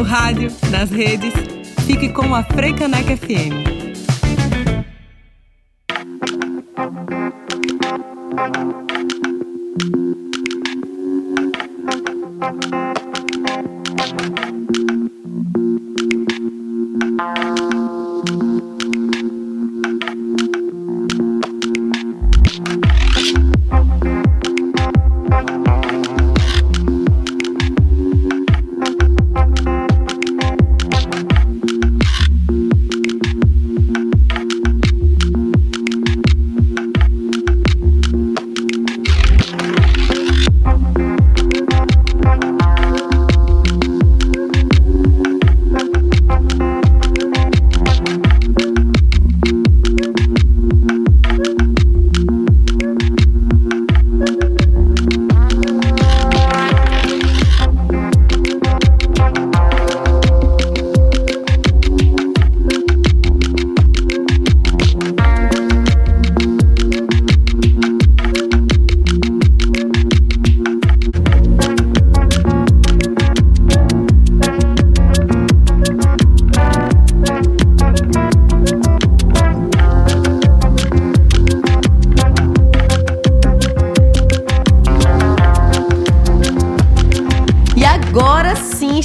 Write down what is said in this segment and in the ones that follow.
No rádio, nas redes, fique com a Freicaneca FM.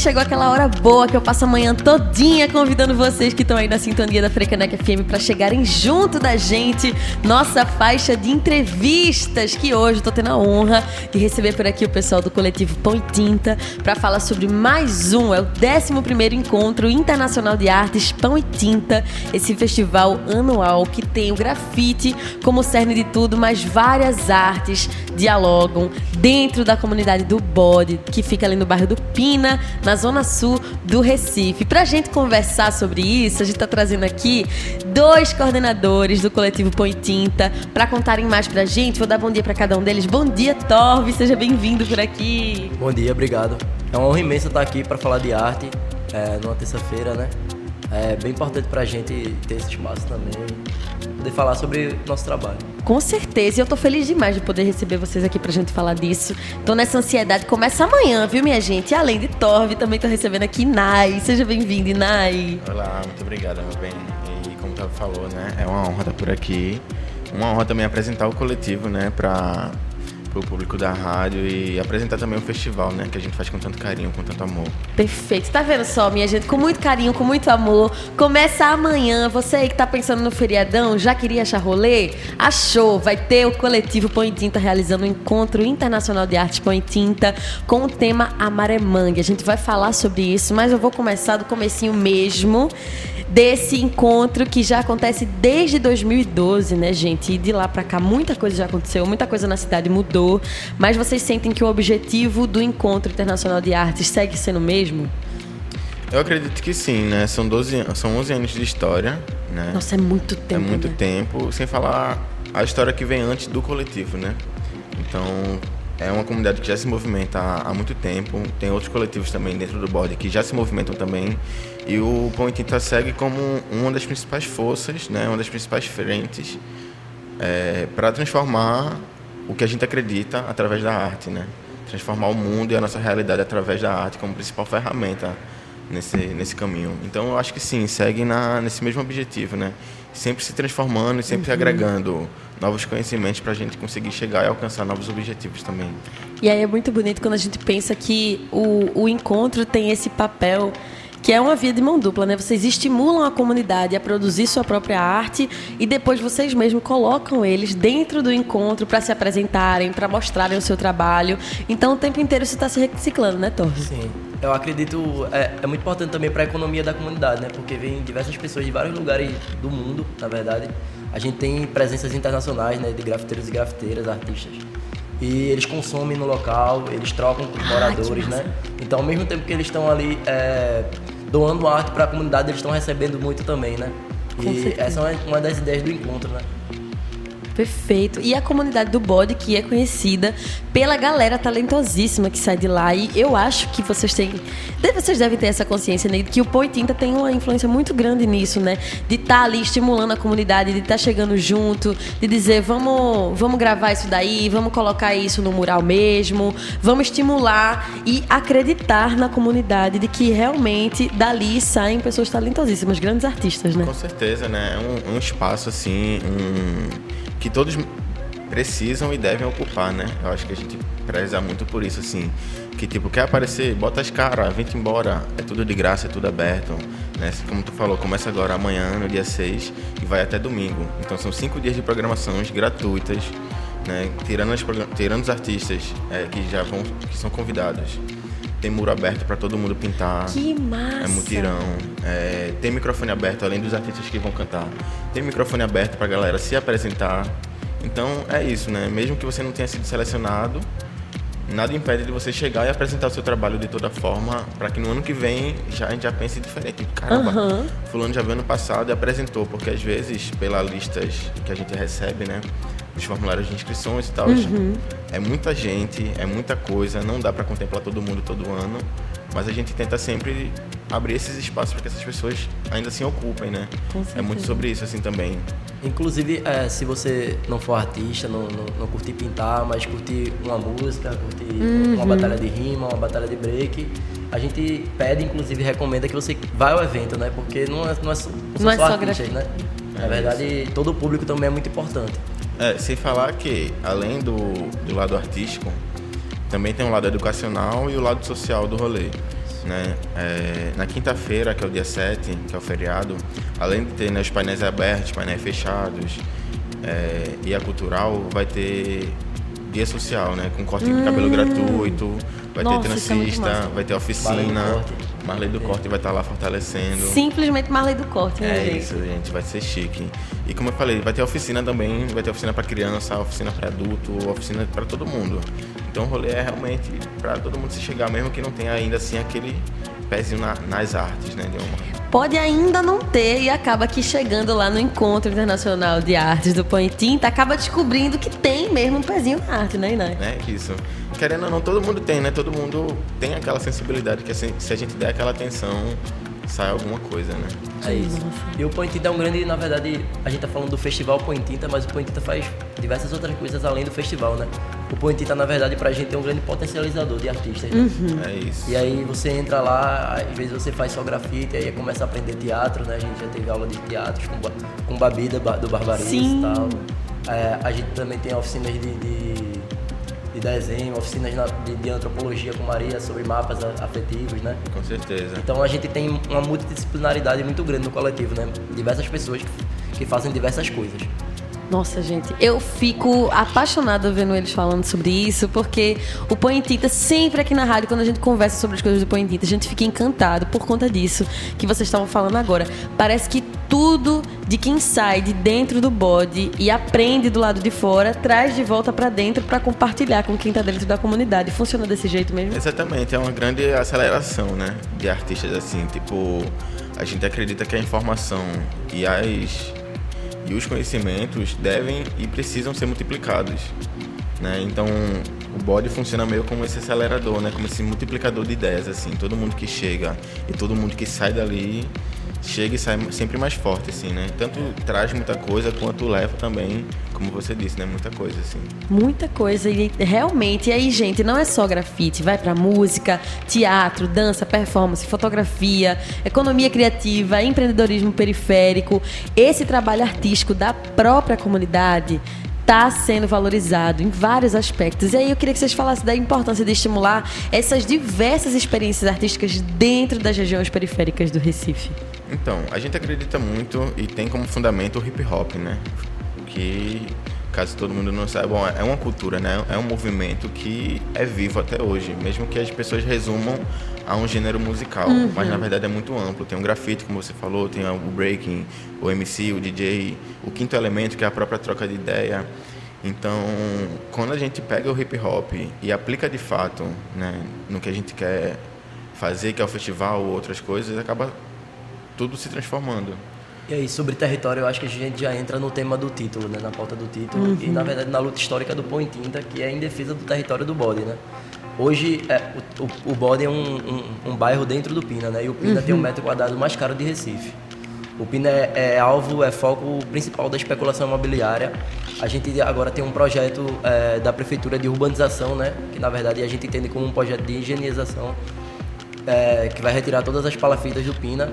Chegou aquela hora boa que eu passo a manhã todinha convidando vocês que estão aí na sintonia da Frecanec FM para chegarem junto da gente, nossa faixa de entrevistas, que hoje estou tendo a honra de receber por aqui o pessoal do coletivo Pão e Tinta para falar sobre mais um, é o 11 Encontro Internacional de Artes Pão e Tinta, esse festival anual que tem o grafite como cerne de tudo, mas várias artes dialogam dentro da comunidade do Bode, que fica ali no bairro do Pina, na zona sul do Recife. Para a gente conversar sobre isso, a gente está trazendo aqui dois coordenadores do coletivo Põe Tinta para contarem mais para a gente. Vou dar bom dia para cada um deles. Bom dia, Torve, seja bem-vindo por aqui. Bom dia, obrigado. É uma honra imensa estar aqui para falar de arte é, numa terça-feira, né? É bem importante para a gente ter esse espaço também, poder falar sobre nosso trabalho. Com certeza, e eu tô feliz demais de poder receber vocês aqui pra gente falar disso. Tô nessa ansiedade, começa amanhã, viu, minha gente? E além de Torve, também tô recebendo aqui Nai. Seja bem-vindo, Nai. Olá, muito obrigada, meu bem. E como o falou, né, é uma honra estar por aqui. Uma honra também apresentar o coletivo, né, pra para o público da rádio e apresentar também o festival, né? Que a gente faz com tanto carinho, com tanto amor. Perfeito. Tá vendo só, minha gente? Com muito carinho, com muito amor. Começa amanhã. Você aí que tá pensando no feriadão, já queria achar rolê? Achou. Vai ter o coletivo Põe Tinta realizando o um Encontro Internacional de Arte Põe Tinta com o tema Amaremangue. A gente vai falar sobre isso, mas eu vou começar do comecinho mesmo desse encontro que já acontece desde 2012, né, gente? E de lá para cá muita coisa já aconteceu, muita coisa na cidade mudou, mas vocês sentem que o objetivo do Encontro Internacional de Artes segue sendo o mesmo? Eu acredito que sim, né? São 12 são 11 anos de história, né? Nossa, é muito tempo. É muito né? tempo, sem falar a história que vem antes do coletivo, né? Então, é uma comunidade que já se movimenta há, há muito tempo. Tem outros coletivos também dentro do bode que já se movimentam também. E o Pão e Tinta segue como uma das principais forças, né, uma das principais frentes é, para transformar o que a gente acredita através da arte, né? Transformar o mundo e a nossa realidade através da arte como principal ferramenta nesse, nesse caminho. Então eu acho que sim, segue na, nesse mesmo objetivo, né? Sempre se transformando e sempre uhum. agregando novos conhecimentos para a gente conseguir chegar e alcançar novos objetivos também. E aí é muito bonito quando a gente pensa que o, o encontro tem esse papel que é uma via de mão dupla, né? Vocês estimulam a comunidade a produzir sua própria arte e depois vocês mesmos colocam eles dentro do encontro para se apresentarem, para mostrarem o seu trabalho. Então o tempo inteiro isso está se reciclando, né, Torre? Sim. Eu acredito é, é muito importante também para a economia da comunidade, né? Porque vem diversas pessoas de vários lugares do mundo, na verdade. A gente tem presenças internacionais, né, de grafiteiros e grafiteiras, artistas. E eles consomem no local, eles trocam com os moradores, né? Então, ao mesmo tempo que eles estão ali é, doando arte para a comunidade, eles estão recebendo muito também, né? Com e certeza. essa é uma das ideias do encontro, né? Perfeito. E a comunidade do bode, que é conhecida pela galera talentosíssima que sai de lá. E eu acho que vocês têm. Vocês devem ter essa consciência, né? Que o Pô Tinta tem uma influência muito grande nisso, né? De estar tá ali estimulando a comunidade, de estar tá chegando junto, de dizer, vamos, vamos gravar isso daí, vamos colocar isso no mural mesmo, vamos estimular e acreditar na comunidade de que realmente dali saem pessoas talentosíssimas, grandes artistas, né? Com certeza, né? É um, um espaço assim, um que todos precisam e devem ocupar, né? Eu acho que a gente preza muito por isso, assim. Que, tipo, quer aparecer, bota as caras, vem embora. É tudo de graça, é tudo aberto. Né? Como tu falou, começa agora amanhã, no dia 6, e vai até domingo. Então são cinco dias de programações gratuitas, né? Tirando, as, tirando os artistas é, que já vão, que são convidados. Tem muro aberto para todo mundo pintar. Que massa! É mutirão. É, tem microfone aberto, além dos artistas que vão cantar. Tem microfone aberto para a galera se apresentar. Então é isso, né? Mesmo que você não tenha sido selecionado, nada impede de você chegar e apresentar o seu trabalho de toda forma para que no ano que vem já, a gente já pense diferente. Caramba, uhum. fulano já veio ano passado e apresentou, porque às vezes, pelas listas que a gente recebe, né? Os formulários de inscrições e tal. Uhum. É muita gente, é muita coisa, não dá para contemplar todo mundo todo ano, mas a gente tenta sempre abrir esses espaços para que essas pessoas ainda assim ocupem, né? É muito sobre isso assim também. Inclusive, é, se você não for artista, não, não, não, curtir pintar, mas curtir uma música, curtir uhum. uma batalha de rima, uma batalha de break, a gente pede, inclusive, recomenda que você vá ao evento, né? Porque não é, não é, não, não é só, artistas, né? Na verdade, todo o público também é muito importante. É, sem falar que, além do, do lado artístico, também tem o lado educacional e o lado social do rolê. Né? É, na quinta-feira, que é o dia 7, que é o feriado, além de ter né, os painéis abertos, painéis fechados é, e a cultural, vai ter dia social, né? Com corte hum. de cabelo gratuito, vai Nossa, ter transista, é vai ter oficina. Marley do Corte vai estar lá fortalecendo. Simplesmente Marley do Corte, né, É gente? isso, gente, vai ser chique. E como eu falei, vai ter oficina também, vai ter oficina para criança, oficina para adulto, oficina para todo mundo. Então o rolê é realmente para todo mundo se chegar, mesmo que não tenha ainda assim aquele pezinho na, nas artes, né, de uma pode ainda não ter e acaba que chegando lá no Encontro Internacional de Artes do Põe Tinta, acaba descobrindo que tem mesmo um pezinho na arte, né, Inai? É isso. Querendo ou não, todo mundo tem, né? Todo mundo tem aquela sensibilidade que assim, se a gente der aquela atenção, sai alguma coisa, né? É isso. E o Põe Tinta é um grande, na verdade, a gente tá falando do festival Põe Tinta, mas o Põe Tinta faz diversas outras coisas além do festival, né? O Põe Tinta, na verdade, pra gente é um grande potencializador de artistas. Né? Uhum. É isso. E aí você entra lá, às vezes você faz só grafite, aí começa a aprender teatro, né? A gente já teve aula de teatro com, com Babida do Barbarismo e tal. É, a gente também tem oficinas de, de desenho, oficinas de, antropologia com Maria sobre mapas afetivos, né? Com certeza. Então a gente tem uma multidisciplinaridade muito grande no coletivo, né? Diversas pessoas que, que fazem diversas coisas. Nossa, gente, eu fico apaixonada vendo eles falando sobre isso, porque o Põe Tinta, sempre aqui na rádio, quando a gente conversa sobre as coisas do Põe Tinta, a gente fica encantado por conta disso que vocês estavam falando agora. Parece que tudo de quem sai de dentro do bode e aprende do lado de fora, traz de volta para dentro para compartilhar com quem tá dentro da comunidade. Funciona desse jeito mesmo? Exatamente, é uma grande aceleração, né, de artistas assim, tipo, a gente acredita que a informação e as e os conhecimentos devem e precisam ser multiplicados. Né? Então, o body funciona meio como esse acelerador, né? como esse multiplicador de ideias. assim Todo mundo que chega e todo mundo que sai dali chega e sai sempre mais forte, assim, né? Tanto traz muita coisa quanto leva também, como você disse, né? Muita coisa, assim. Muita coisa e realmente, e aí, gente, não é só grafite, vai para música, teatro, dança, performance, fotografia, economia criativa, empreendedorismo periférico, esse trabalho artístico da própria comunidade está sendo valorizado em vários aspectos. E aí eu queria que vocês falassem da importância de estimular essas diversas experiências artísticas dentro das regiões periféricas do Recife. Então, a gente acredita muito e tem como fundamento o hip hop, né? Que, caso todo mundo não saiba, é uma cultura, né? É um movimento que é vivo até hoje, mesmo que as pessoas resumam a um gênero musical, uhum. mas na verdade é muito amplo. Tem o grafite, como você falou, tem o breaking, o MC, o DJ, o quinto elemento que é a própria troca de ideia. Então, quando a gente pega o hip hop e aplica de fato, né, no que a gente quer fazer, que é o festival ou outras coisas, acaba tudo se transformando. E aí, sobre território, eu acho que a gente já entra no tema do título, né? Na pauta do título. Uhum. E, na verdade, na luta histórica do Pão em Tinta, que é em defesa do território do bode, né? Hoje, é, o, o, o, bode é um, um, um, bairro dentro do Pina, né? E o Pina uhum. tem um metro quadrado mais caro de Recife. O Pina é, é, alvo, é foco principal da especulação imobiliária. A gente agora tem um projeto é, da prefeitura de urbanização, né? Que na verdade a gente entende como um projeto de higienização é, que vai retirar todas as palafitas do Pina.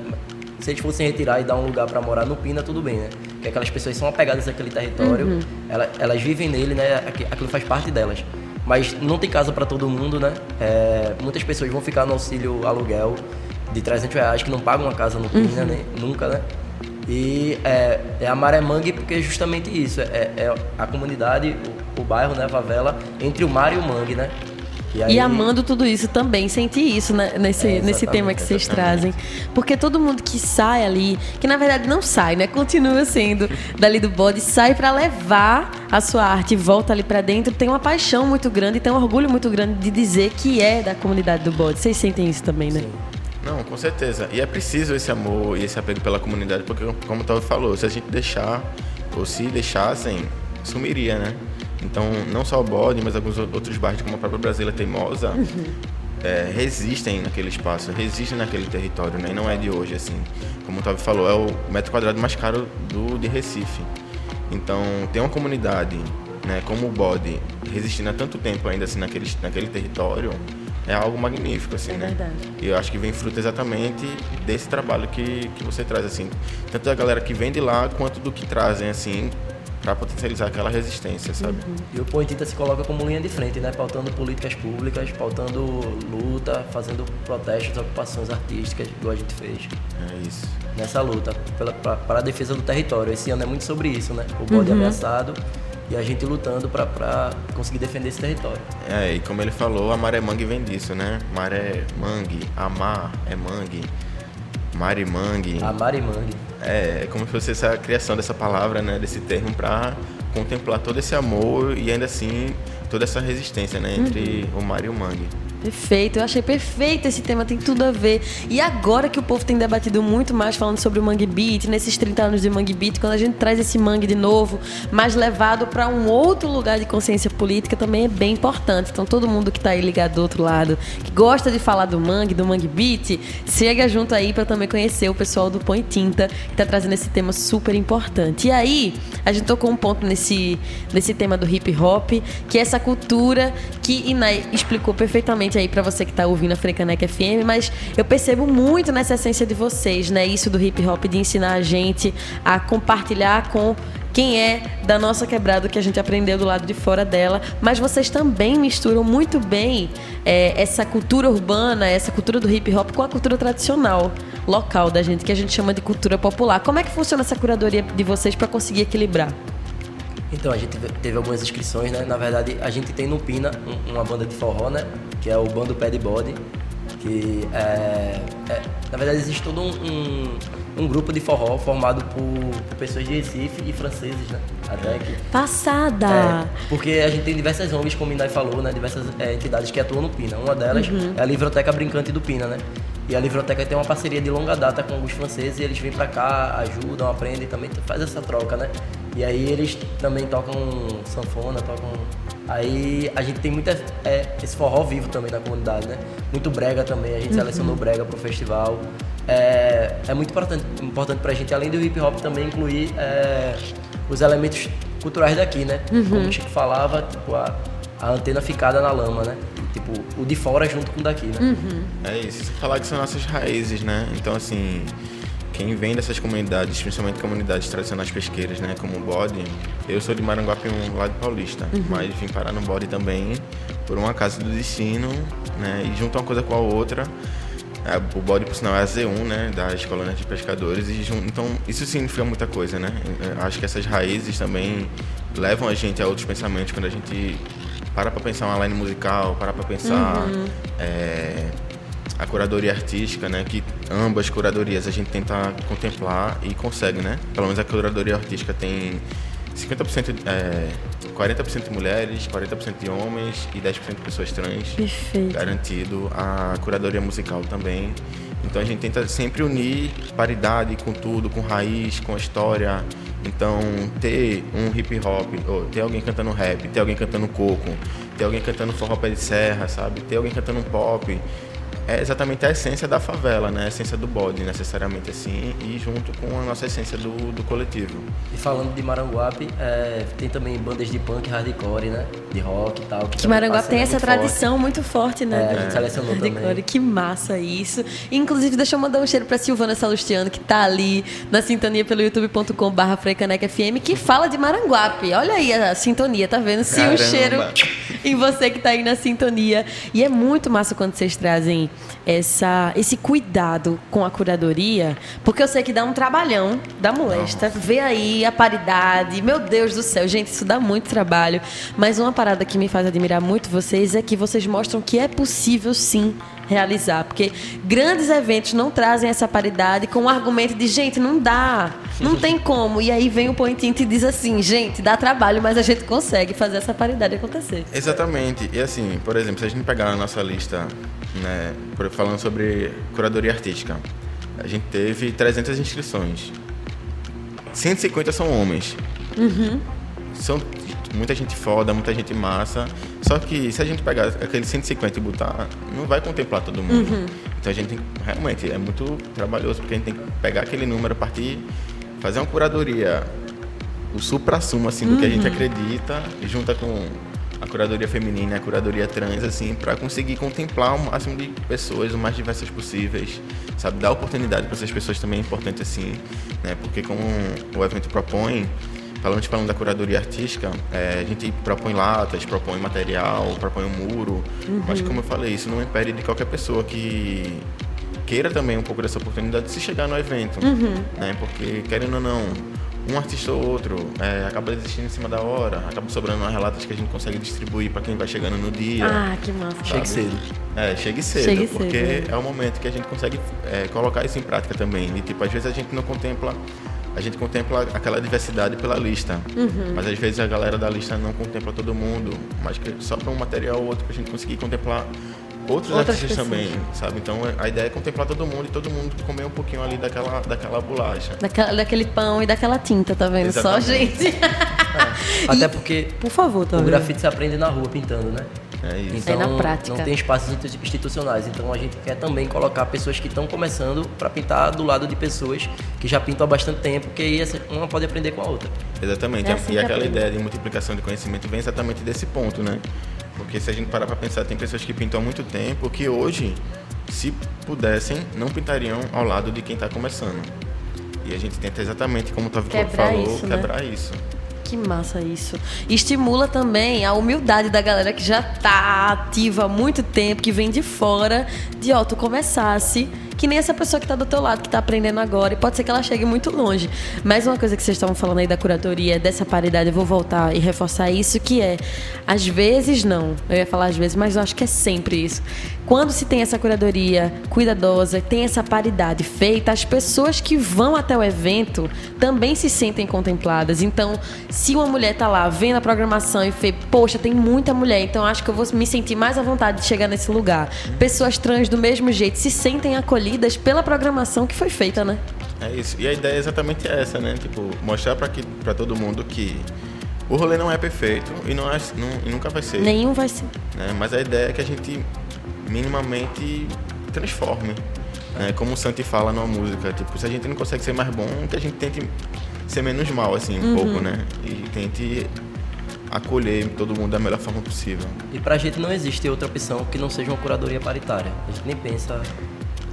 Se eles fossem retirar e dar um lugar para morar no Pina, tudo bem, né? Porque aquelas pessoas são apegadas àquele território, uhum. elas, elas, vivem nele, né? Aquilo faz parte delas. Mas não tem casa para todo mundo, né? É, muitas pessoas vão ficar no auxílio aluguel de 300 reais que não pagam uma casa no Pina, uhum. né? Nunca, né? E é, é a Maré Mangue porque é justamente isso, é, é a comunidade, o, o, bairro, né, a favela, entre o mar e o mangue, né? E, aí... e, amando tudo isso também, senti isso né, nesse, é, nesse tema que vocês trazem. Porque todo mundo que sai ali, que na verdade não sai, né? Continua sendo dali do bode, sai para levar a sua arte e volta ali para dentro, tem uma paixão muito grande, tem um orgulho muito grande de dizer que é da comunidade do bode. Vocês sentem isso também, né? Sim. Não, com certeza. E é preciso esse amor e esse apego pela comunidade, porque como o Tava falou, se a gente deixar, ou se deixassem, sumiria, né? Então, não só o Bode, mas alguns outros bairros, como a própria Brasília Teimosa, uhum. é, resistem naquele espaço, resistem naquele território, né? E não é de hoje, assim. Como o Tava falou, é o metro quadrado mais caro do, de Recife. Então, tem uma comunidade, né, como o Bode, resistindo há tanto tempo ainda assim naquele, naquele território, é algo magnífico, assim, é né? Verdade. E eu acho que vem fruto exatamente desse trabalho que, que você traz, assim. Tanto da galera que vem de lá, quanto do que trazem, assim, para potencializar aquela resistência, sabe? Uhum. E o Poetita se coloca como linha de frente, né? Pautando políticas públicas, pautando luta, fazendo protestos, ocupações artísticas, igual a gente fez. É isso. Nessa luta pela, pra, para a defesa do território. Esse ano é muito sobre isso, né? O bode uhum. ameaçado e a gente lutando para conseguir defender esse território. É, e como ele falou, a maré mangue vem disso, né? Maré mangue, amar é mangue, mari mangue. Amar e mangue. É, como se fosse essa criação dessa palavra, né, desse termo para contemplar todo esse amor e ainda assim toda essa resistência, né, entre uhum. o mar e o mangue. Perfeito, eu achei perfeito esse tema, tem tudo a ver. E agora que o povo tem debatido muito mais falando sobre o Mangue Beat, nesses 30 anos de Mangue Beat, quando a gente traz esse mangue de novo, mais levado para um outro lugar de consciência política, também é bem importante. Então, todo mundo que está aí ligado do outro lado, que gosta de falar do mangue, do Mangue Beat, chega junto aí para também conhecer o pessoal do Põe Tinta, que está trazendo esse tema super importante. E aí, a gente tocou um ponto nesse, nesse tema do hip hop, que é essa cultura que Inai explicou perfeitamente aí para você que tá ouvindo a Frecanec FM, mas eu percebo muito nessa essência de vocês, né? Isso do hip hop, de ensinar a gente a compartilhar com quem é da nossa quebrada que a gente aprendeu do lado de fora dela, mas vocês também misturam muito bem é, essa cultura urbana, essa cultura do hip hop com a cultura tradicional local da gente, que a gente chama de cultura popular. Como é que funciona essa curadoria de vocês para conseguir equilibrar? Então, a gente teve algumas inscrições, né? Na verdade, a gente tem no Pina uma banda de forró, né? Que é o Bando Pad Body. Que é, é, Na verdade, existe todo um, um, um, grupo de forró formado por, por, pessoas de Recife e franceses, né? Até que. Passada! É, porque a gente tem diversas ONGs, como o Inai falou, né? Diversas é, entidades que atuam no Pina. Uma delas uhum. é a Livroteca Brincante do Pina, né? E a Livroteca tem uma parceria de longa data com os franceses e eles vêm para cá, ajudam, aprendem, também faz essa troca, né? E aí eles também tocam sanfona, tocam. Aí a gente tem muita. É, esse forró vivo também na comunidade, né? Muito brega também, a gente uhum. selecionou brega pro festival. É, é muito importante, importante pra gente, além do hip hop, também incluir é, os elementos culturais daqui, né? Uhum. Como o Chico falava, tipo, a, a antena ficada na lama, né? Tipo, o de fora junto com o daqui, né? Uhum. É isso, falar que são nossas raízes, né? Então, assim, quem vem dessas comunidades, principalmente comunidades tradicionais pesqueiras, né, como o Bode, eu sou de Maranguapium, lado paulista, uhum. mas vim parar no Bode também por uma casa do destino, né, e junto uma coisa com a outra, é, o Bode, por sinal, é a Z1, né, das colônias de pescadores, e então isso significa muita coisa, né, acho que essas raízes também levam a gente a outros pensamentos quando a gente para para pensar uma line musical, para para pensar uhum. é, a curadoria artística, né? Que ambas curadorias a gente tenta contemplar e consegue, né? Pelo menos a curadoria artística tem 50% é, 40% de mulheres, 40% de homens e 10% de pessoas trans. Perfeito. Garantido. A curadoria musical também. Então a gente tenta sempre unir paridade com tudo, com raiz, com a história. Então ter um hip hop, ter alguém cantando rap, ter alguém cantando coco, ter alguém cantando forró pé de serra, sabe? Ter alguém cantando pop é exatamente a essência da favela, né? A essência do bode, necessariamente assim, e junto com a nossa essência do, do coletivo. E falando de Maranguape, é, tem também bandas de punk hardcore, né? De rock e tal. Que, que Maranguape tem essa tradição forte. muito forte, né? É, a gente selecionou hardcore. também. Que massa isso. Inclusive, deixa eu mandar um cheiro pra Silvana Salustiano, que tá ali na sintonia pelo youtube.com barra FM, que fala de Maranguape. Olha aí a sintonia, tá vendo? Sim, um cheiro em você que tá aí na sintonia. E é muito massa quando vocês trazem essa, esse cuidado com a curadoria, porque eu sei que dá um trabalhão da molesta. Ver aí a paridade, meu Deus do céu, gente, isso dá muito trabalho. Mas uma parada que me faz admirar muito vocês é que vocês mostram que é possível sim realizar, porque grandes eventos não trazem essa paridade com o argumento de gente, não dá, não tem como. E aí vem o Pointinho e diz assim, gente, dá trabalho, mas a gente consegue fazer essa paridade acontecer. Exatamente. E assim, por exemplo, se a gente pegar a nossa lista, né, falando sobre curadoria artística, a gente teve 300 inscrições. 150 são homens. Uhum. São muita gente foda, muita gente massa. Só que se a gente pegar aquele 150 e botar, não vai contemplar todo mundo. Uhum. Então a gente tem, realmente é muito trabalhoso, porque a gente tem que pegar aquele número, partir, fazer uma curadoria, o supra-sumo assim, do uhum. que a gente uhum. acredita, junta com a curadoria feminina, a curadoria trans, assim, para conseguir contemplar o máximo de pessoas, o mais diversas possíveis, sabe? Dar oportunidade para essas pessoas também é importante, assim, né? Porque como o evento propõe, falando, falando da curadoria artística, é, a gente propõe latas, propõe material, propõe um muro, uhum. mas como eu falei, isso não impede de qualquer pessoa que queira também um pouco dessa oportunidade de se chegar no evento, uhum. né? Porque, querendo ou não, um artista ou outro é, acaba desistindo em cima da hora, acaba sobrando umas relatas que a gente consegue distribuir para quem vai chegando no dia. Ah, que massa. Chegue cedo. É, chegue cedo, chegue porque cedo. é o momento que a gente consegue é, colocar isso em prática também. E, tipo, às vezes a gente não contempla a gente contempla aquela diversidade pela lista. Uhum. Mas às vezes a galera da lista não contempla todo mundo, mas que só para um material ou outro para a gente conseguir contemplar outros Outras artistas pessoas. também, sabe? Então a ideia é contemplar todo mundo e todo mundo comer um pouquinho ali daquela, daquela bolacha. Daquela, daquele pão e daquela tinta, tá vendo? Exatamente. Só, gente. É. Até porque por favor, tá o grafite se aprende na rua pintando, né? É isso. Então, é na prática. Não tem espaços institucionais. Então a gente quer também colocar pessoas que estão começando para pintar do lado de pessoas que já pintam há bastante tempo, que aí uma pode aprender com a outra. Exatamente. É assim e aquela aprende. ideia de multiplicação de conhecimento vem exatamente desse ponto, né? Porque se a gente parar para pensar, tem pessoas que pintam há muito tempo que hoje, se pudessem, não pintariam ao lado de quem está começando. E a gente tenta exatamente, como o Tavi falou, isso, né? quebrar isso. Que massa isso. Estimula também a humildade da galera que já tá ativa há muito tempo, que vem de fora, de ó, tu começasse que nem essa pessoa que está do teu lado, que está aprendendo agora, e pode ser que ela chegue muito longe. Mas uma coisa que vocês estavam falando aí da curadoria, dessa paridade, eu vou voltar e reforçar isso, que é, às vezes não, eu ia falar às vezes, mas eu acho que é sempre isso. Quando se tem essa curadoria cuidadosa, tem essa paridade feita, as pessoas que vão até o evento também se sentem contempladas. Então, se uma mulher tá lá vendo a programação e vê, poxa, tem muita mulher, então acho que eu vou me sentir mais à vontade de chegar nesse lugar. Pessoas trans do mesmo jeito se sentem acolhidas pela programação que foi feita, né? É isso. E a ideia é exatamente essa, né? Tipo, mostrar para todo mundo que o rolê não é perfeito e, não é, não, e nunca vai ser. Nenhum vai ser. Né? Mas a ideia é que a gente minimamente transforme. Né? Como o Santi fala numa música, tipo, se a gente não consegue ser mais bom, que a gente tente ser menos mal, assim, um uhum. pouco, né? E tente acolher todo mundo da melhor forma possível. E pra gente não existe outra opção que não seja uma curadoria paritária. A gente nem pensa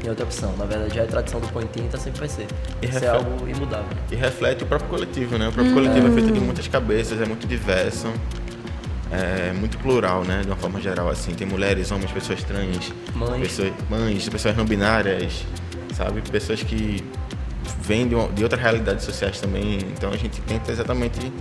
em outra opção. Na verdade, já é tradição do põe tinta, sempre vai ser. E Isso é algo imudável. E reflete o próprio coletivo, né? O próprio hum. coletivo é feito de muitas cabeças, é muito diverso, é muito plural, né? De uma forma geral, assim. Tem mulheres, homens, pessoas trans, mães, pessoas, mães, pessoas não binárias, sabe? Pessoas que vêm de, uma, de outras realidades sociais também. Então a gente tenta exatamente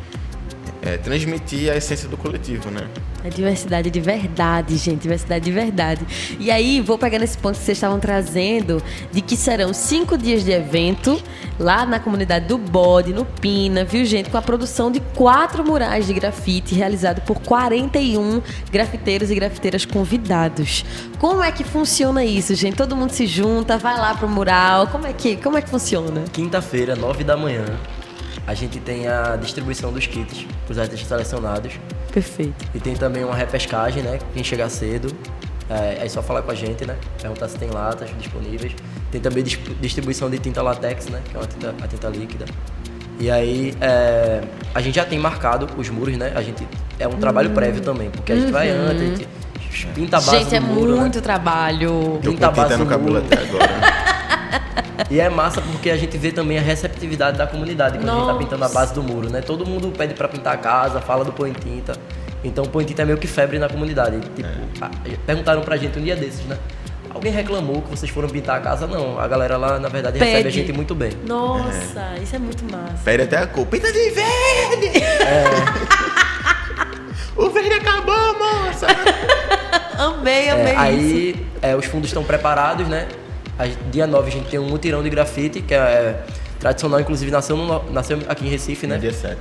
é, transmitir a essência do coletivo, né? É diversidade de verdade, gente, diversidade de verdade. E aí, vou pegar nesse ponto que vocês estavam trazendo, de que serão cinco dias de evento lá na comunidade do Bode, no Pina, viu, gente? Com a produção de quatro murais de grafite realizado por 41 grafiteiros e grafiteiras convidados. Como é que funciona isso, gente? Todo mundo se junta, vai lá pro mural. Como é que, como é que funciona? Quinta-feira, nove da manhã, a gente tem a distribuição dos kits para os artistas selecionados. Perfeito. E tem também uma repescagem, né? Quem chegar cedo, é, é só falar com a gente, né? Perguntar se tem latas disponíveis. Tem também dis- distribuição de tinta latex, né? Que é uma tinta, a tinta líquida. E aí, é, a gente já tem marcado os muros, né? A gente, é um trabalho prévio também, porque a gente vai antes, a gente pinta a base Gente, do é muro, né? muito trabalho. Tô Pinta a base tinta no do cabelo muro. até agora. E é massa porque a gente vê também a receptividade da comunidade quando a gente Nossa. tá pintando a base do muro, né? Todo mundo pede pra pintar a casa, fala do põe tinta. Então o põe tinta é meio que febre na comunidade. Tipo, a- perguntaram pra gente um dia desses, né? Alguém reclamou que vocês foram pintar a casa? Não, a galera lá, na verdade, recebe Pede. a gente muito bem. Nossa, isso é muito massa. Pede até a cor. Pinta de verde! o verde acabou, moça! Amei, É, amei isso. aí é, os fundos estão preparados, né? Gente- dia 9 a gente tem um mutirão de grafite, que é tradicional, inclusive nasceu, no- nasceu aqui em Recife, né? Dia 7.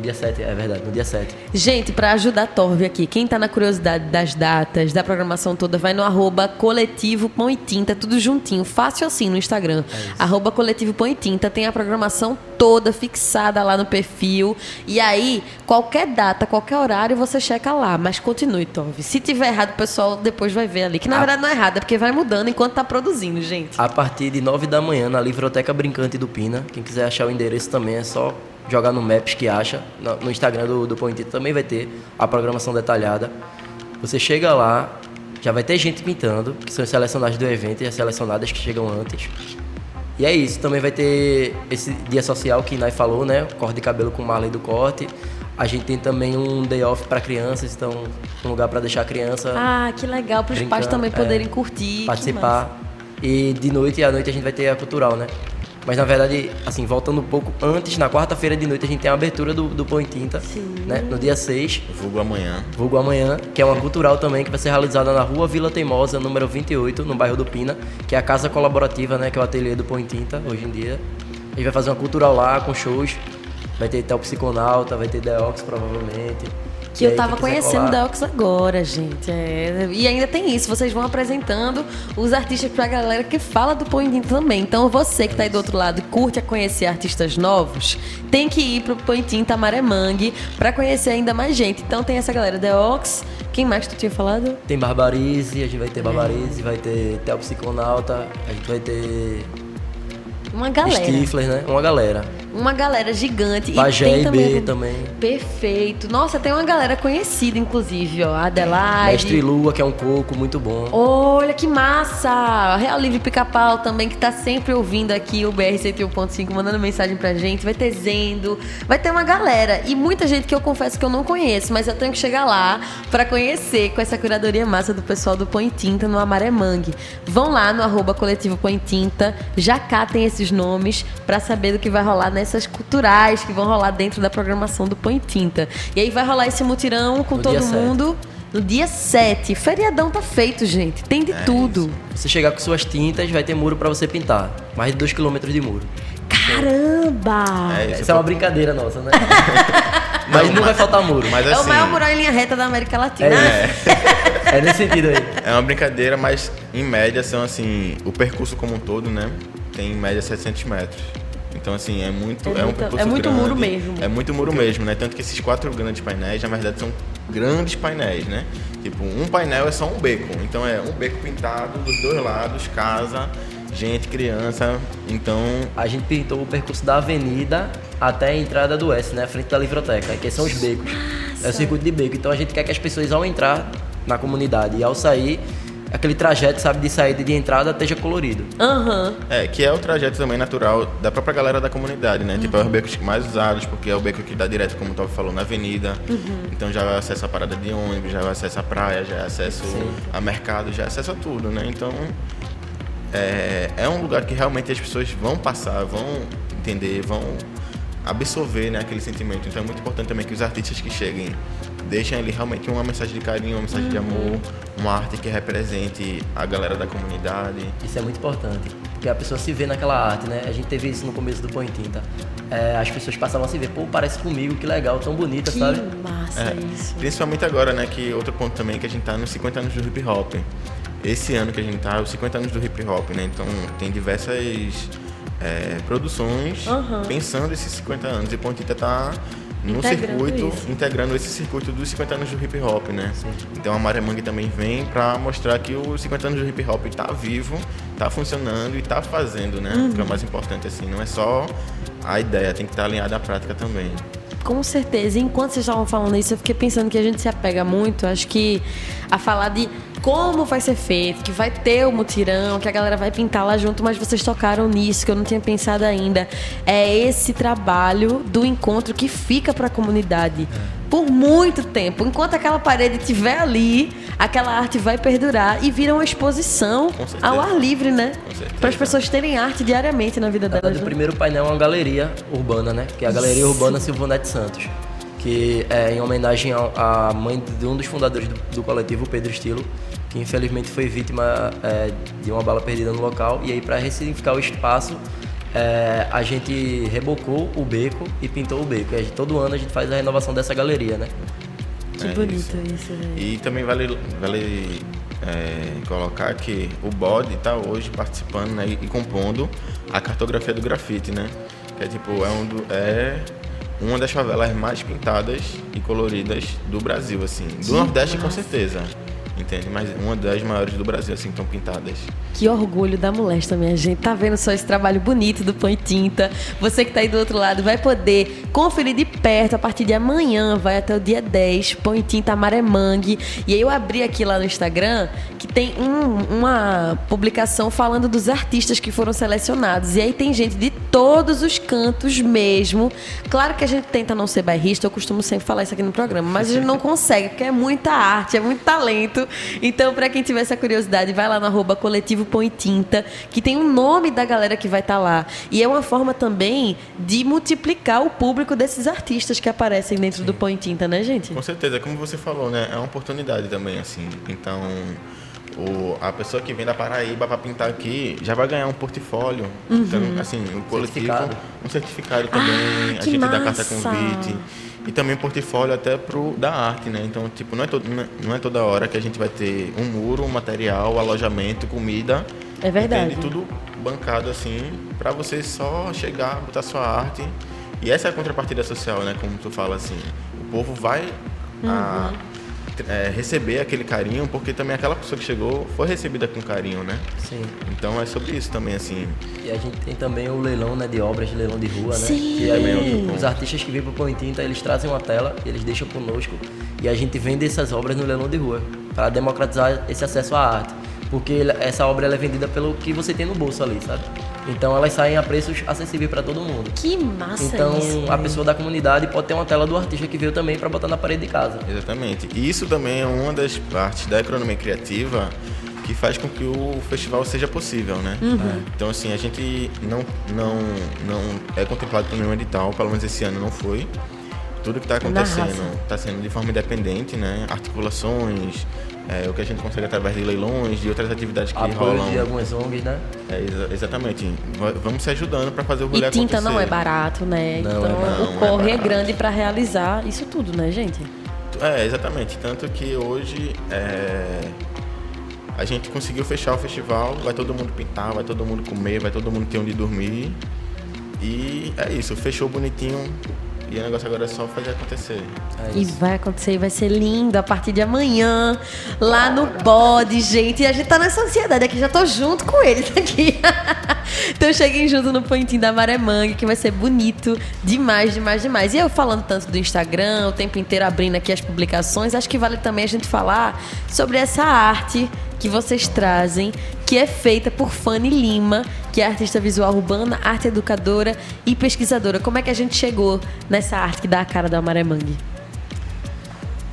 No dia 7, é verdade, no dia 7. Gente, pra ajudar a Torve aqui, quem tá na curiosidade das datas, da programação toda, vai no arroba coletivo pão e tinta, tudo juntinho, fácil assim no Instagram. arroba coletivo pão e tinta, tem a programação toda fixada lá no perfil. E aí, qualquer data, qualquer horário, você checa lá. Mas continue, Torve. Se tiver errado, o pessoal depois vai ver ali. Que na Ah. verdade não é errado, é porque vai mudando enquanto tá produzindo, gente. A partir de 9 da manhã na Livroteca Brincante do Pina. Quem quiser achar o endereço também é só jogar no Maps que acha. No, Instagram do, do Põe Tinta também vai ter a programação detalhada. Você chega lá, já vai ter gente pintando, que são os selecionados do evento e as selecionadas que chegam antes. E é isso, também vai ter esse dia social que Nai falou, né? Corte de cabelo com Marley do Corte. A gente tem também um day off para crianças, então um lugar para deixar a criança Ah, que legal, para os pais também é, poderem curtir. que massa. participar. E de noite, à noite a gente vai ter a cultural, né? Mas na verdade, assim, voltando um pouco antes, na quarta-feira de noite a gente tem a abertura do, do Põe Tinta, né? No dia 6, Vulgo amanhã. vulgo amanhã, que é uma cultural também, que vai ser realizada na rua Vila Teimosa, número 28, no bairro do Pina, que é a casa colaborativa, né? Que é o ateliê do Põe Tinta, hoje em dia. A gente vai fazer uma cultural lá, com shows. Vai ter Tel Psiconauta, vai ter Deox, provavelmente. Que E eu tava conhecendo colar- da Ox agora, gente. É, E ainda tem isso, vocês vão apresentando os artistas pra galera que fala do Tinta também. Então você que tá aí do outro lado e curte a conhecer artistas novos, tem que ir pro Põe Tinta Maré Mangue pra conhecer ainda mais gente. Então tem essa galera, The Ox. Quem mais tu tinha falado? Tem Barbarize, a gente vai ter Barbarize, vai ter Psiconauta, a gente vai ter Uma galera. Stifler, né? Uma galera. Uma galera gigante. Pajé e tem também. B também. Perfeito. Nossa, tem uma galera conhecida, inclusive, ó. Adelaide. Mestre Lua, que é um coco muito bom. Olha que massa! Real Livre Pica-Pau também, que tá sempre ouvindo aqui o BR 101.5, mandando mensagem pra gente. Vai ter Zendo, vai ter uma galera. E muita gente que eu confesso que eu não conheço, mas eu tenho que chegar lá pra conhecer com essa curadoria massa do pessoal do Põe Tinta no Amaré Mangue. Vão lá no arroba coletivo Põe Tinta, já catem esses nomes pra saber do que vai rolar nessas culturais que vão rolar dentro da programação do Põe Tinta. E aí vai rolar esse mutirão com No todo mundo. No dia 7. Feriadão tá feito, gente. Tem de tudo. Você chegar com suas tintas, vai ter muro pra você pintar. Mais de 2 km de muro. Caramba! É, isso Essa é uma brincadeira nossa, né? Mas não vai faltar muro. Mas É, assim, o maior mural em linha reta da América Latina. É, é nesse sentido aí. é uma brincadeira, mas em média são assim, o percurso como um todo, né? Tem em média 700 metros. Então, assim, é muito. É É, um muita- é muito grande, muro mesmo. É muito muro mesmo, né? Tanto que esses quatro grandes painéis, na verdade, são grandes painéis, né? Tipo, um painel é só um beco. Então, é um beco pintado dos dois lados, casa, gente, criança. Então, A gente pintou o percurso da avenida até a entrada do S, né? A frente da livroteca, que são os becos. É o circuito de beco. Então a gente quer que as pessoas, ao entrar na comunidade e ao sair, aquele trajeto, sabe, de saída e de entrada esteja colorido. Aham. É, que é o trajeto também natural da própria galera da comunidade, né? Tipo, é os becos mais usados, porque é o beco que dá direto, como o Top falou, na avenida. Então já vai acesso à parada de ônibus, já vai acesso à praia, já é acesso a mercado, já é acesso a tudo, né? Então é, é um lugar que realmente as pessoas vão passar, vão entender, vão absorver né, aquele sentimento. Então é muito importante também que os artistas que cheguem deixem ali realmente uma mensagem de carinho, uma mensagem de amor, uma arte que represente a galera da comunidade. Isso é muito importante, porque a pessoa se vê naquela arte, né? A gente teve isso no começo do Põe Tinta. É, as pessoas passavam a se ver, pô, parece comigo, que legal, tão bonita, Que sabe? massa É, isso. Principalmente agora, né? Que outro ponto também é que a gente tá nos 50 anos do hip hop. Esse ano que a gente tá, os 50 anos do hip hop, né? Então tem diversas é, produções Aham. pensando esses 50 anos. E Pontita tá no Integrando circuito, isso. integrando esse circuito dos 50 anos do hip hop, né? Então a Maré Mangue também vem pra mostrar que os 50 anos do hip hop tá vivo, tá funcionando e tá fazendo, né? Uhum. Que é o mais importante, assim, não é só a ideia, tem que estar alinhada à prática também. Com certeza. Enquanto vocês estavam falando isso, eu fiquei pensando que a gente se apega muito, acho que a falar de como vai ser feito, que vai ter o mutirão, que a galera vai pintar lá junto, mas vocês tocaram nisso que eu não tinha pensado ainda. É esse trabalho do encontro que fica para a comunidade por muito tempo. Enquanto aquela parede estiver ali, aquela arte vai perdurar e vira uma exposição ao ar livre, né? Para as pessoas terem arte diariamente na vida Na delas. verdade, o né? primeiro painel é uma galeria urbana, né? Que é a Galeria Urbana Silvonete Santos. Que é em homenagem à mãe de um dos fundadores do, do coletivo, o Pedro Estilo, que infelizmente foi vítima é, de uma bala perdida no local. E aí, para ressignificar o espaço, é, a gente rebocou o beco e pintou o beco. E gente- todo ano a gente faz a renovação dessa galeria, né? Que É bonito isso. isso, velho. E também vale, vale é, colocar que o Bode está hoje participando né, e compondo a cartografia do grafite, né? Que é tipo, é, um do- é uma das favelas mais pintadas e coloridas do Brasil, assim. Do Nordeste com certeza. Entende? Mas uma das maiores do Brasil, assim, estão pintadas. Que orgulho da molesta, minha gente. Tá vendo só esse trabalho bonito do Põe Tinta? Você que tá aí do outro lado vai poder conferir de perto a partir de amanhã, vai até o dia 10, Põe Tinta Maremangue. E aí eu abri aqui lá no Instagram que tem um- uma publicação falando dos artistas que foram selecionados. E aí tem gente de todos os cantos mesmo. Claro que a gente tenta não ser bairrista, eu costumo sempre falar isso aqui no programa, mas a gente não consegue, porque é muita arte, é muito talento. Então, pra quem tiver essa curiosidade, vai lá no arroba coletivo Põe Tinta, que tem o nome da galera que vai estar lá. E é uma forma também de multiplicar o público desses artistas que aparecem dentro do Põe Tinta, né, gente? Com certeza, como você falou, né? É uma oportunidade também, assim. Então, o, a pessoa que vem da Paraíba para pintar aqui já vai ganhar um portfólio. Então, assim, o coletivo. Certificado. Um certificado também. Ah, a gente dá carta massa! convite. E também portfólio até pro da arte, né? Então, tipo, não é, todo, não é- não é toda hora que a gente vai ter um muro, um material, alojamento, comida. É verdade. Entende? Tudo bancado assim, para você só chegar, botar sua arte. E essa é a contrapartida social, né? Como tu fala assim. O povo vai a, é, receber aquele carinho, porque também aquela pessoa que chegou foi recebida com carinho, né? Sim. Então é sobre isso também, assim. E a gente tem também o leilão né, de obras, leilão de rua, né? Sim. E aí é os artistas que vêm pro Põe Tinta, eles trazem uma tela, eles deixam conosco e a gente vende essas obras no leilão de rua para democratizar esse acesso à arte. Porque essa obra ela é vendida pelo que você tem no bolso ali, sabe? Então elas saem a preços acessíveis para todo mundo. Que massa Então isso. a pessoa da comunidade pode ter uma tela do artista que veio também para botar na parede de casa. Exatamente. E isso também é uma das partes da economia criativa que faz com que o festival seja possível, né? Então, assim, a gente não, não, não é contemplado por nenhum edital, pelo menos esse ano não foi. Tudo que está acontecendo está sendo de forma independente, né? Articulações, é, o que a gente consegue através de leilões, de outras atividades que Apoio rolam. de algumas ONGs, né? É, exa- exatamente. Va- Vamos se ajudando para fazer o rolê E tinta acontecer. não é barato, né? Não então é barato. o é corre é, barato. grande pra realizar isso tudo, né, gente? É, exatamente. Tanto que hoje é, a gente conseguiu fechar o festival, vai todo mundo pintar, vai todo mundo comer, vai todo mundo ter onde dormir. E é isso, fechou bonitinho. E o negócio agora é só fazer acontecer. É E vai acontecer e vai ser lindo a partir de amanhã, lá no Bode, gente. E a gente tá nessa ansiedade aqui, já tô junto com eles aqui. então cheguem junto no Pontinho da Maré Mangue, que vai ser bonito demais, demais, demais. E eu falando tanto do Instagram, o tempo inteiro abrindo aqui as publicações, acho que vale também a gente falar sobre essa arte que vocês trazem, que é feita por Fanny Lima, que é artista visual urbana, arte educadora e pesquisadora. Como é que a gente chegou nessa arte que dá a cara da Maré Mangue?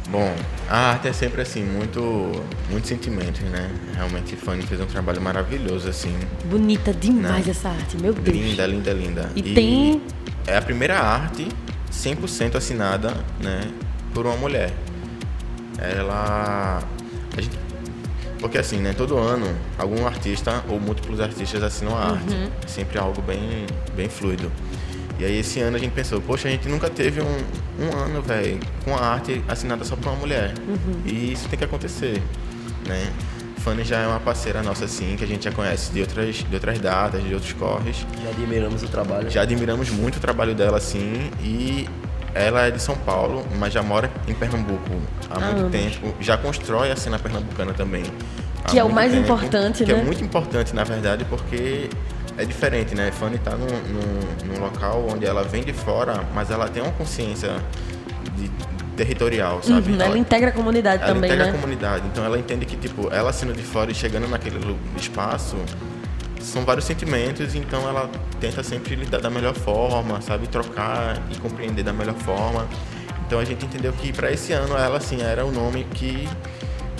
Bom, a arte é sempre assim, muito, muito sentimentos, né? Realmente Fanny fez um trabalho maravilhoso, assim. Bonita demais Não. essa arte, meu Deus. Linda, linda, linda. E, tem é a primeira arte 100% assinada né, por uma mulher. Ela. A gente, porque assim, né? Todo ano, algum artista ou múltiplos artistas assinam a arte. Uhum. É sempre algo bem, bem fluido. E aí esse ano a gente pensou, poxa, a gente nunca teve um, um ano, velho, com a arte assinada só por uma mulher. Uhum. E isso tem que acontecer, né? Fanny já é uma parceira nossa, assim, que a gente já conhece de outras, de outras datas, de outros corres. Já admiramos o trabalho. Já admiramos muito o trabalho dela, assim, e ela é de São Paulo, mas já mora em Pernambuco há Ah, muito tempo. Já constrói a cena pernambucana também. Que é o mais importante, que né? é muito importante, na verdade, porque é diferente, né? Fanny tá num, num, num local onde ela vem de fora, mas ela tem uma consciência de- territorial, sabe? Uhum, ela integra a comunidade ela também, integra né? a comunidade. Então ela entende que, tipo, ela sendo de fora e chegando naquele espaço, são vários sentimentos, então ela tenta sempre lidar da melhor forma, sabe? Trocar e compreender da melhor forma. Então a gente entendeu que para esse ano ela, assim, era o nome que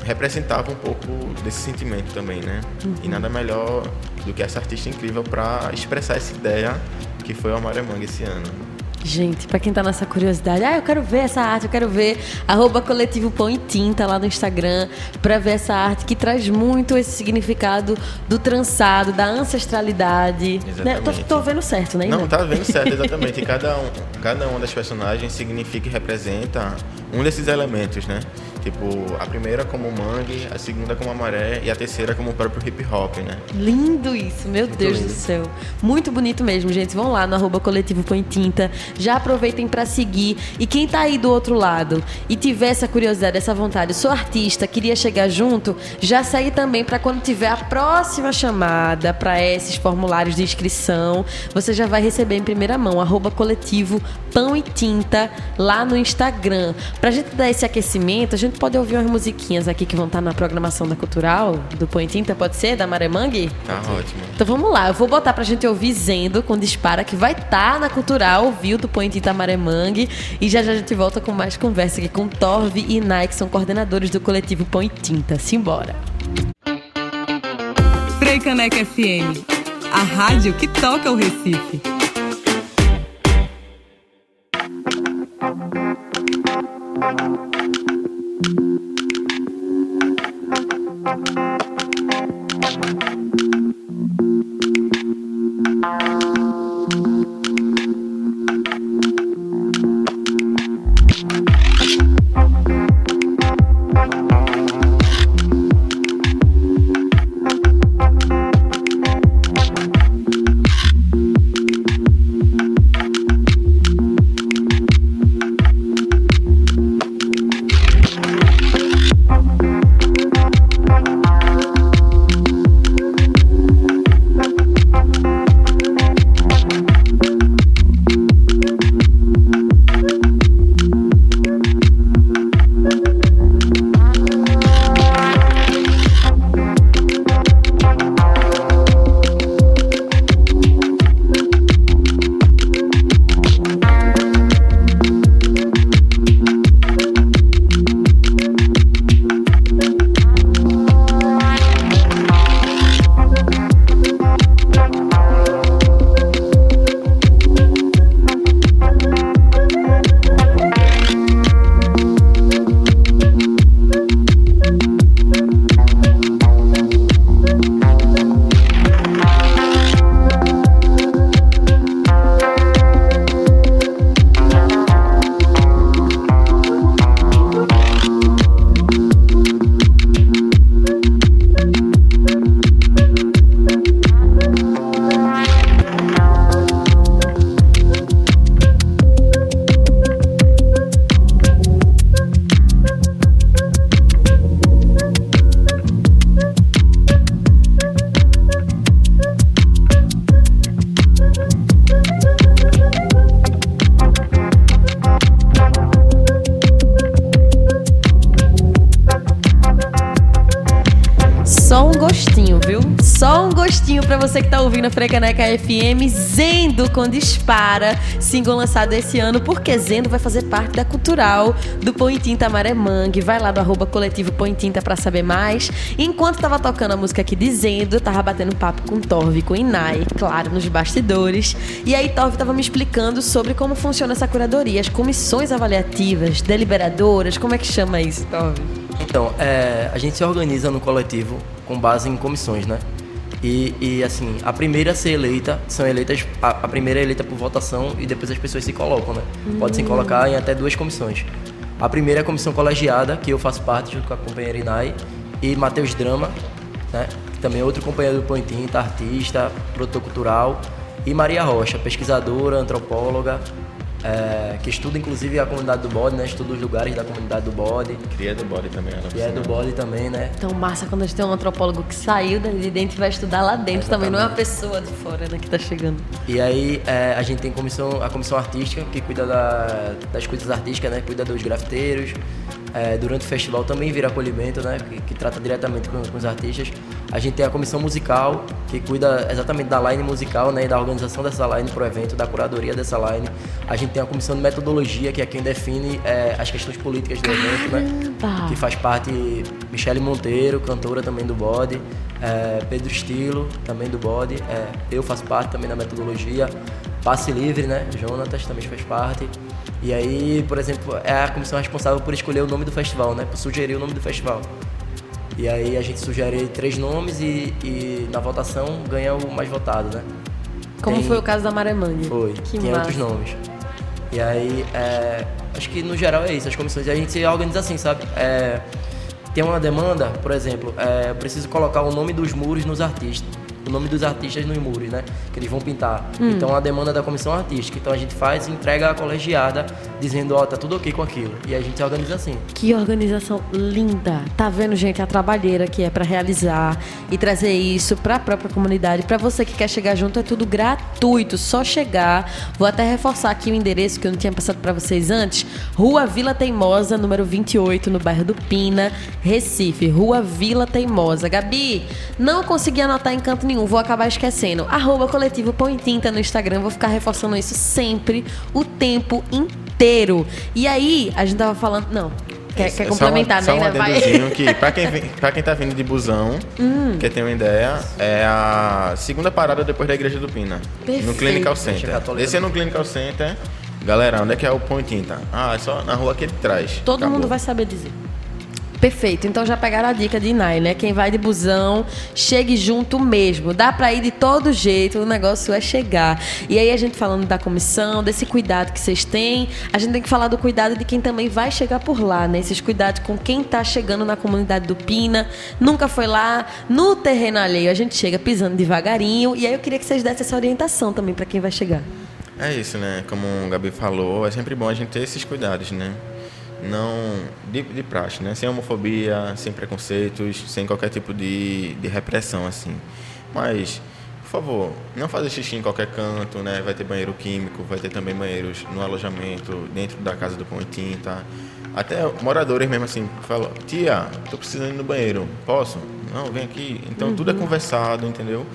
representava um pouco desse sentimento também, né? Uhum. E nada melhor do que essa artista incrível para expressar essa ideia que foi o Amaré Manga esse ano. Gente, pra quem tá nessa curiosidade, ah, eu quero ver essa arte, eu quero ver arroba coletivo Pão e Tinta lá no Instagram pra ver essa arte que traz muito esse significado do trançado, da ancestralidade. Né? Tô, Exatamente. tô vendo certo, né? Não, tá vendo certo, exatamente. Cada, um, cada uma das personagens significa e representa um desses elementos, né? Tipo, a primeira como o mangue, a segunda como a maré e a terceira como o próprio hip hop, né? Lindo isso, meu Deus lindo. do céu. Muito bonito mesmo, gente. Vão lá no arroba coletivo Põe Tinta. Já aproveitem pra seguir. E quem tá aí do outro lado e tiver essa curiosidade, essa vontade, sou artista, queria chegar junto, já segue também pra quando tiver a próxima chamada pra esses formulários de inscrição, você já vai receber em primeira mão, arroba coletivo Pão e Tinta lá no Instagram. Pra gente dar esse aquecimento, a gente pode ouvir umas musiquinhas aqui que vão estar na programação da Cultural, do Põe Tinta, pode ser? Da Maremangue? Tá ótimo. Então vamos lá, eu vou botar pra gente ouvir Zendo com Dispara, que vai estar na Cultural, ouviu do Point Itamaré-Mangue. E já já a gente volta com mais conversa aqui com Torve e Nike, que são coordenadores do coletivo Pão e Tinta. Simbora. Freicaneca FM, a rádio que toca o Recife. Que tá ouvindo a Frecaneca FM, Zendo com Dispara, single lançado esse ano, porque Zendo vai fazer parte da cultural do Põe Tinta Maré Mangue. Vai lá do arroba coletivo Põe Tinta pra saber mais. Enquanto tava tocando a música aqui dizendo, eu tava batendo papo com Torve, com Inai, claro, nos bastidores. E aí Torve tava me explicando sobre como funciona essa curadoria, as comissões avaliativas, deliberadoras, como é que chama isso, Torve? Então, é, a gente se organiza no coletivo com base em comissões, né? E, e, assim, a primeira a ser eleita, são eleitas, a, a, primeira é eleita por votação e depois as pessoas se colocam, né? Uhum. Pode se colocar em até duas comissões. A primeira é a comissão colegiada, que eu faço parte junto com a companheira Inai, e Matheus Drama, né? Também é outro companheiro do Pointinta, artista, produtor cultural, e Maria Rocha, pesquisadora, antropóloga, é, que estuda inclusive a comunidade do bode, né? Estuda os lugares da comunidade do bode. Cria do bode também, né? Cria do bode também, né? Então, massa quando a gente tem um antropólogo que saiu de dentro e vai estudar lá dentro também, não é uma pessoa de fora né, que está chegando. E aí é, a gente tem comissão, a comissão artística, que cuida da, das coisas artísticas, né? Cuida dos grafiteiros. É, durante o festival também vira acolhimento, né? Que, que trata diretamente com, com os artistas. A gente tem a comissão musical, que cuida exatamente da line musical, né, e da organização dessa line para o evento, da curadoria dessa line. A gente tem a comissão de metodologia, que é quem define é, as questões políticas do evento, né, que faz parte Michele Monteiro, cantora também do Bode, é, Pedro Estilo, também do Bode, é, eu faço parte também da metodologia, Passe Livre, né, Jonatas também faz parte. E aí, por exemplo, é a comissão responsável por escolher o nome do festival, né, por sugerir o nome do festival. E aí a gente sugere três nomes e, e na votação ganha o mais votado, né? Como Tem... foi o caso da Maremangue. Foi, que tem massa. outros nomes. E aí, é, acho que no geral é isso, as comissões. A gente se organiza assim, sabe? É, tem uma demanda, por exemplo, é, eu preciso colocar o nome dos muros nos artistas o nome dos artistas nos muros, né? Que eles vão pintar. Hum. Então a demanda da comissão artística. Então a gente faz e entrega a colegiada dizendo, ó, oh, tá tudo ok com aquilo. E a gente se organiza assim. Que organização linda. Tá vendo, gente, a trabalheira que é para realizar e trazer isso para a própria comunidade. Para você que quer chegar junto, é tudo gratuito, só chegar. Vou até reforçar aqui o endereço que eu não tinha passado para vocês antes. Rua Vila Teimosa, número 28, no bairro do Pina, Recife. Rua Vila Teimosa. Gabi, não consegui anotar em canto nenhum nenhum, vou acabar esquecendo. Arroba coletivo Põe Tinta no Instagram, vou ficar reforçando isso sempre, o tempo inteiro. E aí, a gente tava falando. Não, Quer, quer complementar, só uma, né? Só um que pra quem, pra quem tá vindo de busão, hum. quer ter uma ideia, é a segunda parada depois da Igreja do Pina. Perfeito. No Clinical Center. Esse é no Clinical Center. Galera, onde é que é o Põe Tinta? Ah, é só na rua aqui de trás. Todo Acabou. mundo vai saber dizer. Perfeito. Então já pegaram a dica de Inai, né? Quem vai de busão, chegue junto mesmo. Dá para ir de todo jeito, o negócio é chegar. E aí a gente falando da comissão, desse cuidado que vocês têm, a gente tem que falar do cuidado de quem também vai chegar por lá, né? Esses cuidados com quem tá chegando na comunidade do Pina, nunca foi lá, no terreno alheio, a gente chega pisando devagarinho. E aí eu queria que vocês dessem essa orientação também para quem vai chegar. É isso, né? Como o Gabi falou, é sempre bom a gente ter esses cuidados, né? Não de, de praxe, né? Sem homofobia, sem preconceitos, sem qualquer tipo de, de repressão, assim. Mas, por favor, não fazer xixi em qualquer canto, né? Vai ter banheiro químico, vai ter também banheiros no alojamento, dentro da casa do Pão tá? Até moradores mesmo assim, falam, tia, tô precisando ir no banheiro, posso? Não, vem aqui. Então uhum. tudo é uhum. conversado, entendeu?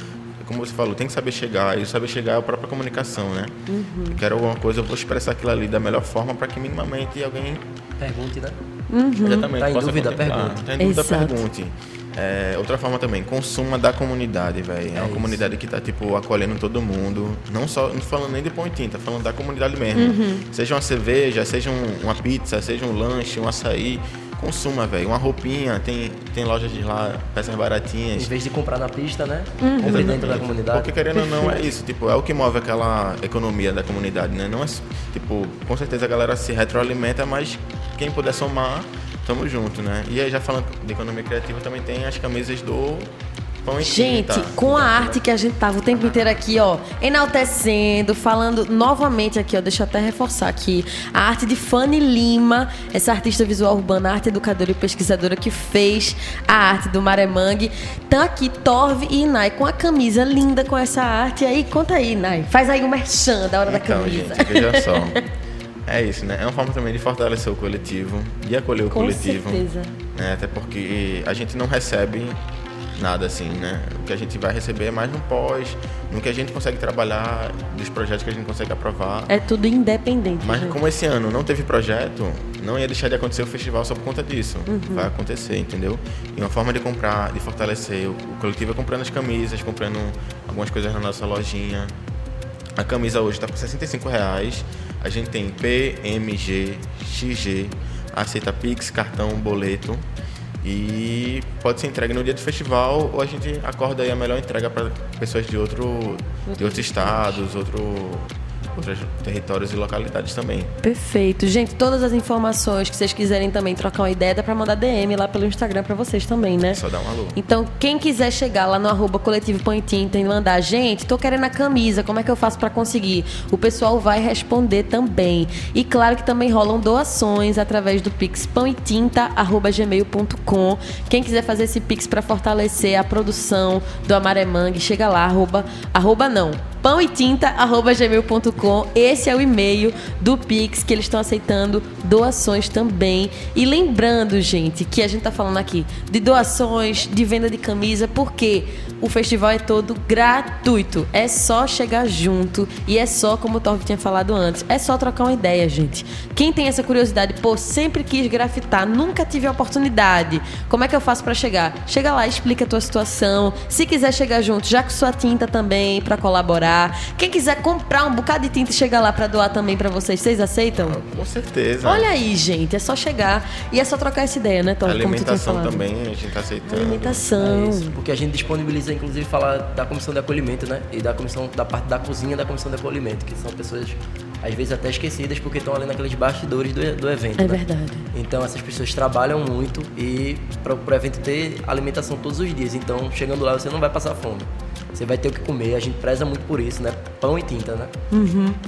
Como você falou, tem que saber chegar. E saber chegar é a própria comunicação, né? Uhum. Quero alguma coisa, eu vou expressar aquilo ali da melhor forma para que minimamente alguém. Pergunte, né? Uhum. Exatamente. Tá em dúvida, pergunte. Tá em dúvida, Exato. pergunte. É, outra forma também, consuma da comunidade, velho. É, é, uma isso. comunidade que tá, tipo, acolhendo todo mundo. Não só, não falando nem de pontinho, tá falando da comunidade mesmo. Uhum. Seja uma cerveja, seja um, uma pizza, seja um lanche, um açaí consuma, velho. Uma roupinha, tem, tem lojas de lá, peças baratinhas. Em vez de comprar na pista, né? Uhum. Compre dentro da comunidade. Porque querendo ou não, é isso. Tipo, é o que move aquela economia da comunidade, né? Não é, tipo, com certeza a galera se retroalimenta, mas quem puder somar, tamo junto, né? E aí, já falando de economia criativa, também tem as camisas do Gente, tá. com a arte que a gente tava o tempo inteiro aqui, ó, enaltecendo, falando novamente aqui, ó, deixa eu até reforçar aqui, a arte de Fanny Lima, essa artista visual urbana, arte educadora e pesquisadora que fez a arte do Maremangue. Tá aqui Torve e Inai com a camisa linda com essa arte. E aí, conta aí, Inai. Faz aí o um merchan da hora então, da camisa. Gente, veja só. É isso, né? É uma forma também de fortalecer o coletivo, de acolher o com coletivo. Certeza. Né? Até porque a gente não recebe nada assim, né? O que a gente vai receber é mais no pós, no que a gente consegue trabalhar, dos projetos que a gente consegue aprovar. É tudo independente. Mas gente. como esse ano não teve projeto, não ia deixar de acontecer o festival só por conta disso. Uhum. Vai acontecer, entendeu? E uma forma de comprar, de fortalecer o, o coletivo é comprando as camisas, comprando algumas coisas na nossa lojinha. A camisa hoje está por 65 reais. A gente tem PMG, XG, aceita Pix, cartão, boleto. E pode ser entregue no dia do festival ou a gente acorda aí a melhor entrega para pessoas de, outro, de outros estados, outro, outros territórios e localidades também. Perfeito. Gente, todas as informações que vocês quiserem também trocar uma ideia, dá pra mandar DM lá pelo Instagram pra vocês também, né? Só dá um alô. Então, quem quiser chegar lá no arroba coletivo Põe Tinta e mandar, gente, tô querendo a camisa, como é que eu faço pra conseguir? O pessoal vai responder também. E claro que também rolam doações através do pix pãoetinta.gmail.com. Quem quiser fazer esse pix pra fortalecer a produção do Amaré Mangue, chega lá, arroba, arroba não, pãoetinta.gmail.com. Esse é o e-mail do Pix que eles estão aceitando doações também. E lembrando, gente, que a gente tá falando aqui de doações, de venda de camisa, porque o festival é todo gratuito. É só chegar junto e é só, como o Torv tinha falado antes, é só trocar uma ideia, gente. Quem tem essa curiosidade, pô, sempre quis grafitar, nunca tive a oportunidade. Como é que eu faço para chegar? Chega lá, explica a tua situação. Se quiser chegar junto, já com sua tinta também para colaborar. Quem quiser comprar um bocado de tinta e chegar lá para doar também para vocês, vocês aceitam? Com certeza. Olha aí, gente, é só chegar e é só trocar essa ideia, né, Tom? Tinha Alimentação também, a gente tá aceitando. Alimentação. É isso, porque a gente disponibiliza, inclusive, falar da comissão de acolhimento, né? E da comissão, da parte da cozinha da comissão de acolhimento, que são pessoas, às vezes, até esquecidas, porque estão ali naqueles bastidores do, do evento. É né? verdade. Então, essas pessoas trabalham muito e para o evento ter alimentação todos os dias. Então, chegando lá, você não vai passar fome. Você vai ter o que comer. A gente preza muito por isso, né? Pão e tinta, né?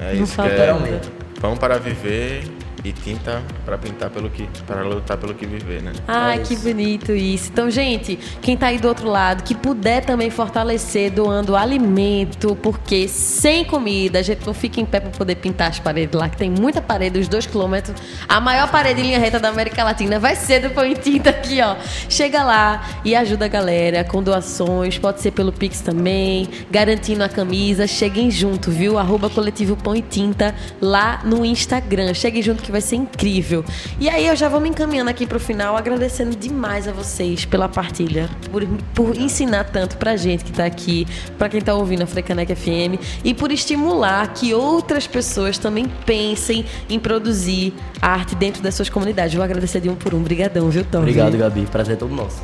É Não isso é Literalmente. pão para viver e tinta para pintar pelo que para lutar pelo que viver, né? Ai, É que bonito isso. Então, gente, quem tá aí do outro lado, que puder também fortalecer doando alimento, porque sem comida a gente não fica em pé pra poder pintar as paredes lá, que tem muita parede, uns dois quilômetros. A maior parede em linha reta da América Latina vai ser do Pão e Tinta aqui, ó. Chega lá e ajuda a galera com doações, pode ser pelo Pix também, garantindo a camisa. Cheguem junto, viu? Arroba coletivo Pão e Tinta lá no Instagram. Cheguem junto que vai ser incrível. E aí eu já vou me encaminhando aqui pro final, agradecendo demais a vocês pela partilha, por, por ensinar tanto pra gente que tá aqui, pra quem tá ouvindo a Frecaneca FM e por estimular que outras pessoas também pensem em produzir arte dentro das suas comunidades. Vou agradecer de um por um. Brigadão, viu, Tom? Obrigado, Gabi. Prazer é todo nosso.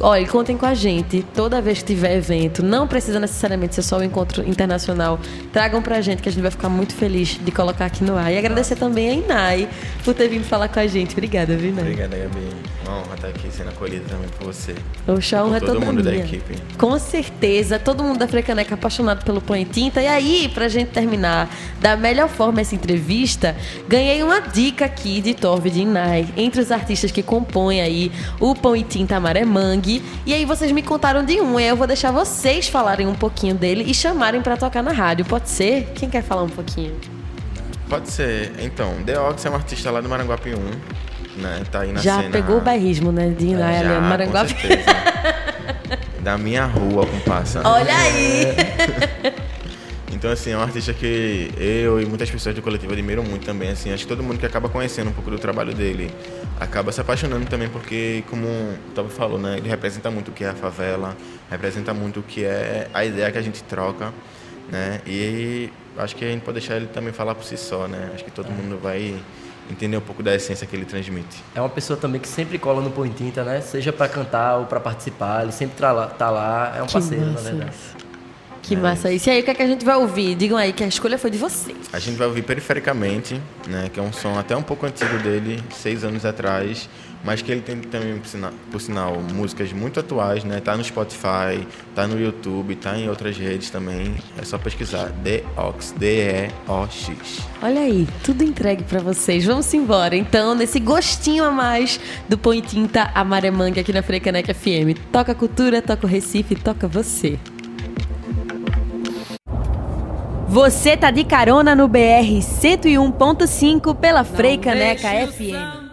Olha, contem com a gente. Toda vez que tiver evento, não precisa necessariamente ser só o encontro internacional. Tragam pra gente que a gente vai ficar muito feliz de colocar aqui no ar. E agradecer também a Inai por ter vindo falar com a gente. Obrigada, viu, Inai? Obrigado, Gabi. Uma honra estar aqui sendo acolhido também por você. Oxa, a honra é toda mundo da minha. equipe. Com certeza, todo mundo da Frecaneca apaixonado pelo Põe Tinta. E aí, pra gente terminar da melhor forma essa entrevista, ganhei uma dica aqui de Torv de Inai, entre os artistas que compõem aí o Pão e Tinta Maré Mangue. E aí vocês me contaram de um, e aí eu vou deixar vocês falarem um pouquinho dele e chamarem pra tocar na rádio. Pode ser? Quem quer falar um pouquinho? Pode ser. Então, The Ox é um artista lá do Maranguape 1, né? Tá aí na Já cena. pegou o bairrismo, né? De É, já, Maranguape. Com certeza. da minha rua, compassa. Olha aí! Então, assim, é um artista que eu e muitas pessoas do coletivo admiram muito também, assim. Acho que todo mundo que acaba conhecendo um pouco do trabalho dele acaba se apaixonando também, porque, como o Tobi falou, né? Ele representa muito o que é a favela, representa muito o que é a ideia que a gente troca, né? E acho que a gente pode deixar ele também falar por si só, né? Acho que todo mundo vai entender um pouco da essência que ele transmite. É uma pessoa também que sempre cola no Põe Tinta, né? Seja pra cantar ou pra participar. Ele sempre tá lá. Tá lá. É um Que parceiro, na massa verdade. Que massa isso. E aí, o que, é que a gente vai ouvir? Digam aí que a escolha foi de vocês. A gente vai ouvir Perifericamente, né, que é um som até um pouco antigo dele, seis anos atrás, mas que ele tem também, por sinal, por sinal, músicas muito atuais, né? Tá no Spotify, tá no YouTube, tá em outras redes também. É só pesquisar The Ox, D-E-O-X. Olha aí, tudo entregue pra vocês. Vamos embora, então, nesse gostinho a mais do Põe Tinta Amaremangue aqui na Frecaneca FM. Toca cultura, toca o Recife, toca você. Você tá de carona no BR 101.5 pela Freicaneca FM.